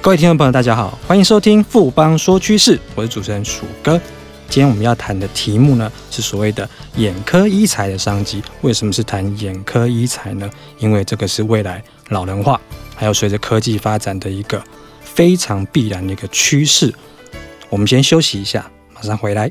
各位听众朋友，大家好，欢迎收听富邦说趋势，我是主持人鼠哥。今天我们要谈的题目呢，是所谓的眼科医材的商机。为什么是谈眼科医材呢？因为这个是未来老人化，还有随着科技发展的一个非常必然的一个趋势。我们先休息一下，马上回来。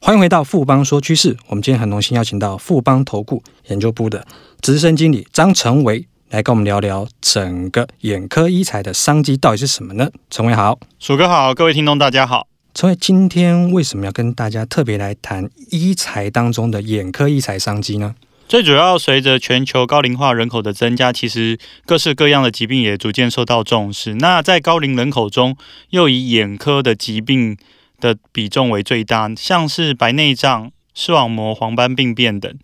欢迎回到富邦说趋势，我们今天很荣幸邀请到富邦投顾研究部的资深经理张成维来跟我们聊聊整个眼科医材的商机到底是什么呢？成维好，鼠哥好，各位听众大家好。成维今天为什么要跟大家特别来谈医材当中的眼科医材商机呢？最主要随着全球高龄化人口的增加，其实各式各样的疾病也逐渐受到重视。那在高龄人口中，又以眼科的疾病的比重为最大，像是白内障、视网膜黄斑病变等。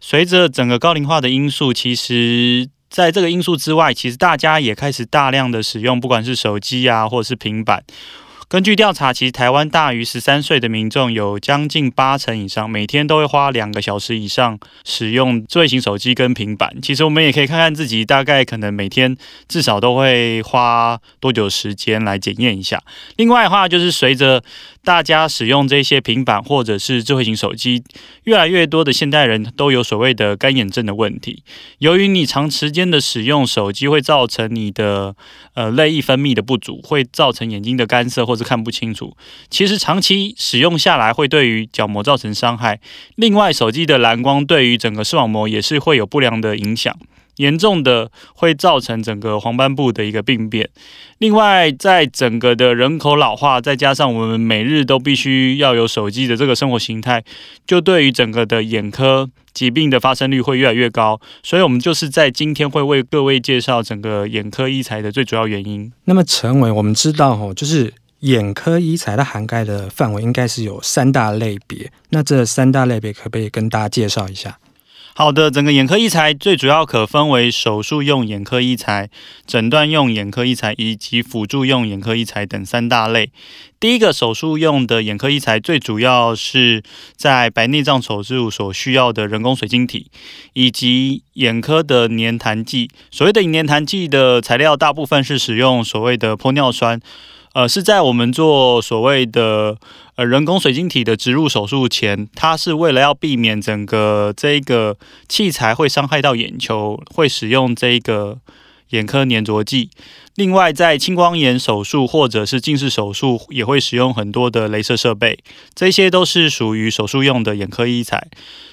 随着整个高龄化的因素，其实在这个因素之外，其实大家也开始大量的使用，不管是手机啊，或者是平板。根据调查，其实台湾大于十三岁的民众有将近八成以上，每天都会花两个小时以上使用智慧型手机跟平板。其实我们也可以看看自己，大概可能每天至少都会花多久时间来检验一下。另外的话，就是随着大家使用这些平板或者是智慧型手机，越来越多的现代人都有所谓的干眼症的问题。由于你长时间的使用手机，会造成你的呃泪液分泌的不足，会造成眼睛的干涩或者看不清楚。其实长期使用下来，会对于角膜造成伤害。另外，手机的蓝光对于整个视网膜也是会有不良的影响。严重的会造成整个黄斑部的一个病变。另外，在整个的人口老化，再加上我们每日都必须要有手机的这个生活形态，就对于整个的眼科疾病的发生率会越来越高。所以，我们就是在今天会为各位介绍整个眼科医材的最主要原因。那么，陈伟，我们知道哦，就是眼科医材它涵盖的范围应该是有三大类别。那这三大类别可不可以跟大家介绍一下？好的，整个眼科医材最主要可分为手术用眼科医材、诊断用眼科医材以及辅助用眼科医材等三大类。第一个手术用的眼科医材，最主要是在白内障手术所需要的人工水晶体，以及眼科的粘弹剂。所谓的粘弹剂的材料，大部分是使用所谓的玻尿酸。呃，是在我们做所谓的呃人工水晶体的植入手术前，它是为了要避免整个这个器材会伤害到眼球，会使用这个眼科粘着剂。另外，在青光眼手术或者是近视手术，也会使用很多的镭射设备，这些都是属于手术用的眼科医材。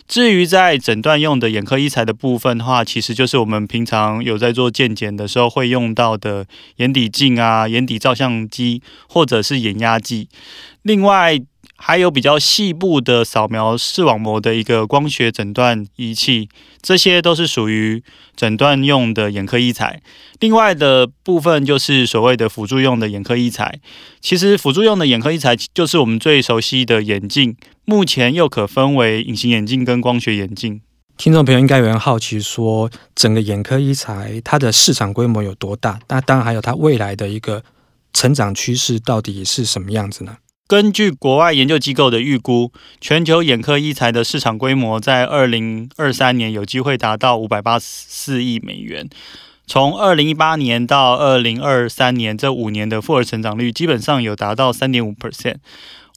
至于在诊断用的眼科医材的部分的话，其实就是我们平常有在做健检的时候会用到的眼底镜啊、眼底照相机或者是眼压计。另外，还有比较细部的扫描视网膜的一个光学诊断仪器，这些都是属于诊断用的眼科医材。另外的部分就是所谓的辅助用的眼科医材。其实辅助用的眼科医材就是我们最熟悉的眼镜，目前又可分为隐形眼镜跟光学眼镜。听众朋友应该有人好奇说，整个眼科医材它的市场规模有多大？那当然还有它未来的一个成长趋势到底是什么样子呢？根据国外研究机构的预估，全球眼科医材的市场规模在二零二三年有机会达到五百八十四亿美元。从二零一八年到二零二三年这五年的复合成长率，基本上有达到三点五 percent。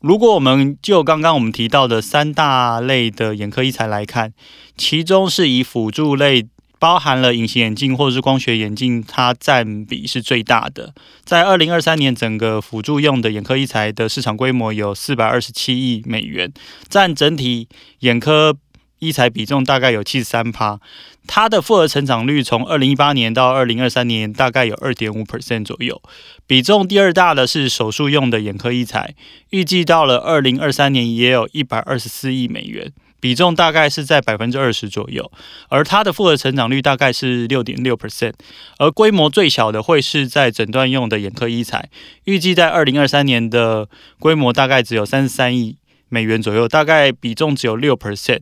如果我们就刚刚我们提到的三大类的眼科医材来看，其中是以辅助类。包含了隐形眼镜或者是光学眼镜，它占比是最大的。在二零二三年，整个辅助用的眼科医材的市场规模有四百二十七亿美元，占整体眼科医材比重大概有七十三趴。它的复合成长率从二零一八年到二零二三年大概有二点五 percent 左右。比重第二大的是手术用的眼科医材，预计到了二零二三年也有一百二十四亿美元。比重大概是在百分之二十左右，而它的复合成长率大概是六点六 percent，而规模最小的会是在诊断用的眼科医材，预计在二零二三年的规模大概只有三十三亿美元左右，大概比重只有六 percent。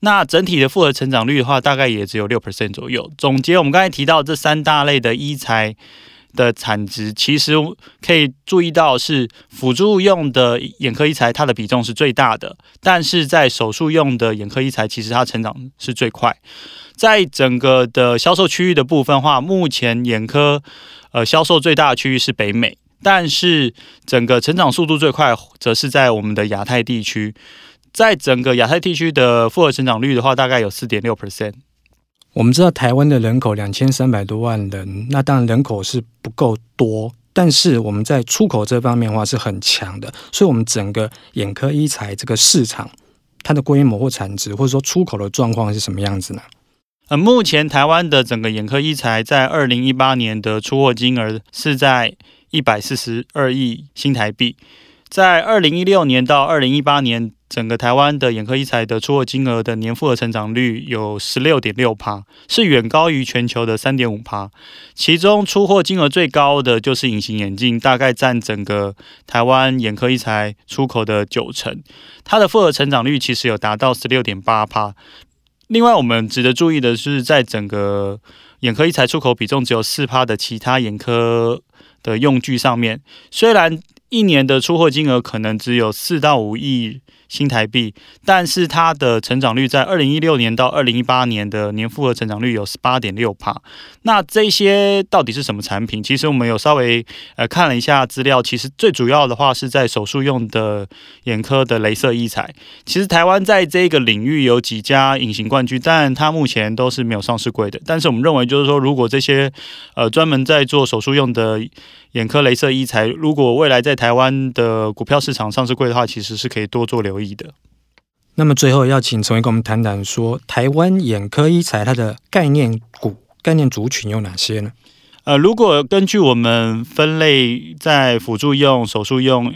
那整体的复合成长率的话，大概也只有六 percent 左右。总结我们刚才提到这三大类的医材的产值，其实可以注意到是辅助用的眼科医材，它的比重是最大的；但是在手术用的眼科医材，其实它成长是最快。在整个的销售区域的部分话，目前眼科呃销售最大的区域是北美，但是整个成长速度最快，则是在我们的亚太地区。在整个亚太地区的复合成长率的话，大概有四点六 percent。我们知道台湾的人口两千三百多万人，那当然人口是不够多，但是我们在出口这方面的话是很强的，所以，我们整个眼科医材这个市场，它的规模或产值，或者说出口的状况是什么样子呢？呃，目前台湾的整个眼科医材在二零一八年的出货金额是在一百四十二亿新台币。在二零一六年到二零一八年，整个台湾的眼科医材的出货金额的年复合成长率有十六点六趴，是远高于全球的三点五趴。其中出货金额最高的就是隐形眼镜，大概占整个台湾眼科医材出口的九成，它的复合成长率其实有达到十六点八趴。另外，我们值得注意的是，在整个眼科医材出口比重只有四趴的其他眼科的用具上面，虽然一年的出货金额可能只有四到五亿新台币，但是它的成长率在二零一六年到二零一八年的年复合成长率有十八点六趴。那这些到底是什么产品？其实我们有稍微呃看了一下资料，其实最主要的话是在手术用的眼科的镭射医材。其实台湾在这个领域有几家隐形冠军，但它目前都是没有上市柜的。但是我们认为，就是说如果这些呃专门在做手术用的眼科镭射医材，如果未来在台湾的股票市场上市柜的话，其实是可以多做留意的。那么最后要请成维跟我们谈谈说，台湾眼科医材它的概念股、概念族群有哪些呢？呃，如果根据我们分类在辅助用、手术用、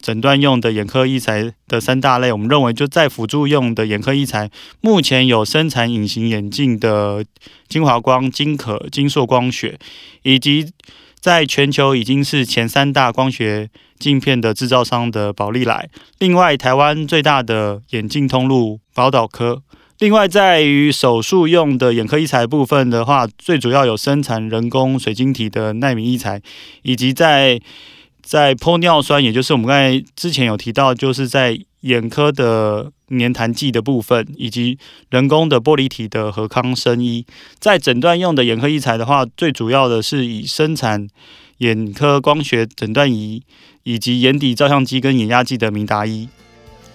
诊断用的眼科医材的三大类，我们认为就在辅助用的眼科医材，目前有生产隐形眼镜的精华光、金可、金硕光学，以及在全球已经是前三大光学镜片的制造商的宝利来，另外台湾最大的眼镜通路宝岛科，另外在于手术用的眼科医材部分的话，最主要有生产人工水晶体的奈米医材，以及在在玻尿酸，也就是我们刚才之前有提到，就是在眼科的。粘痰剂的部分，以及人工的玻璃体的和康生医，在诊断用的眼科医材的话，最主要的是以生产眼科光学诊断仪，以及眼底照相机跟眼压计的明达医。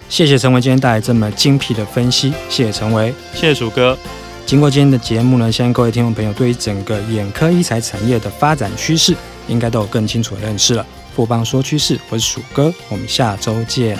谢谢陈维今天带来这么精辟的分析，谢谢陈维，谢谢鼠哥。经过今天的节目呢，相信各位听众朋友对于整个眼科医材产业的发展趋势，应该都有更清楚的认识了。富邦说趋势，我是鼠哥，我们下周见。